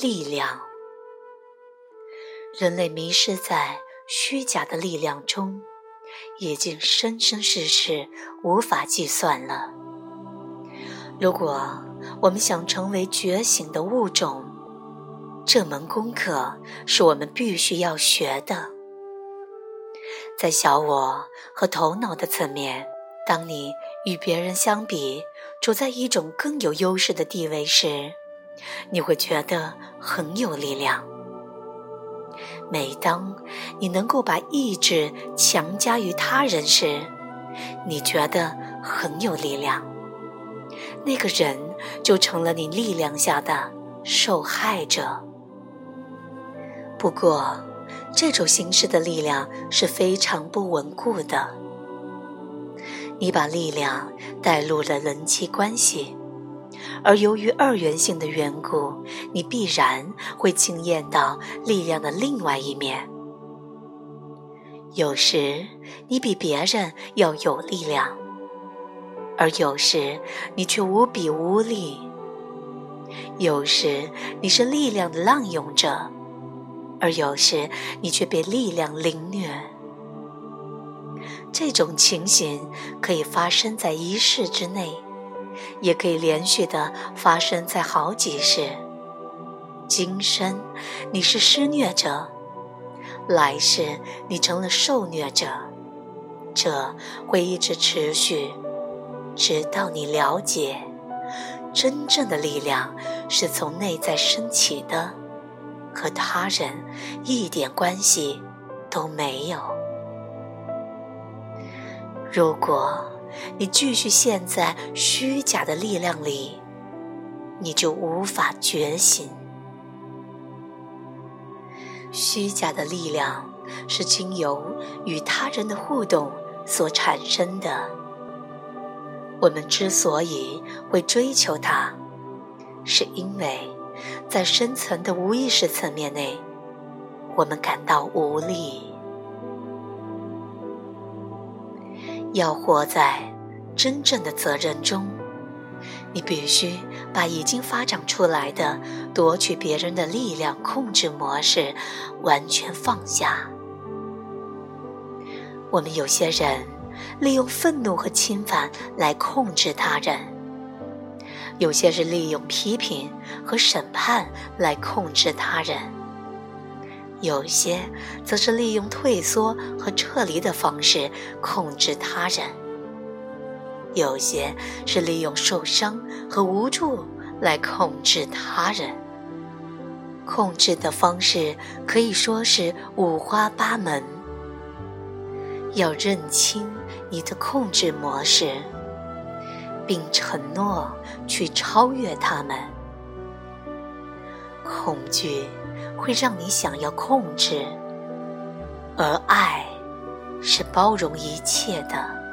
力量。人类迷失在虚假的力量中，已经生生世世无法计算了。如果我们想成为觉醒的物种，这门功课是我们必须要学的。在小我和头脑的层面，当你与别人相比，处在一种更有优势的地位时，你会觉得很有力量。每当你能够把意志强加于他人时，你觉得很有力量。那个人就成了你力量下的受害者。不过，这种形式的力量是非常不稳固的。你把力量带入了人际关系，而由于二元性的缘故，你必然会惊艳到力量的另外一面。有时你比别人要有力量，而有时你却无比无力；有时你是力量的滥用者。而有时，你却被力量凌虐。这种情形可以发生在一世之内，也可以连续的发生在好几世。今生你是施虐者，来世你成了受虐者，这会一直持续，直到你了解，真正的力量是从内在升起的。和他人一点关系都没有。如果你继续陷在虚假的力量里，你就无法觉醒。虚假的力量是经由与他人的互动所产生的。我们之所以会追求它，是因为。在深层的无意识层面内，我们感到无力。要活在真正的责任中，你必须把已经发展出来的夺取别人的力量控制模式完全放下。我们有些人利用愤怒和侵犯来控制他人。有些是利用批评和审判来控制他人，有些则是利用退缩和撤离的方式控制他人，有些是利用受伤和无助来控制他人。控制的方式可以说是五花八门，要认清你的控制模式。并承诺去超越他们。恐惧会让你想要控制，而爱是包容一切的。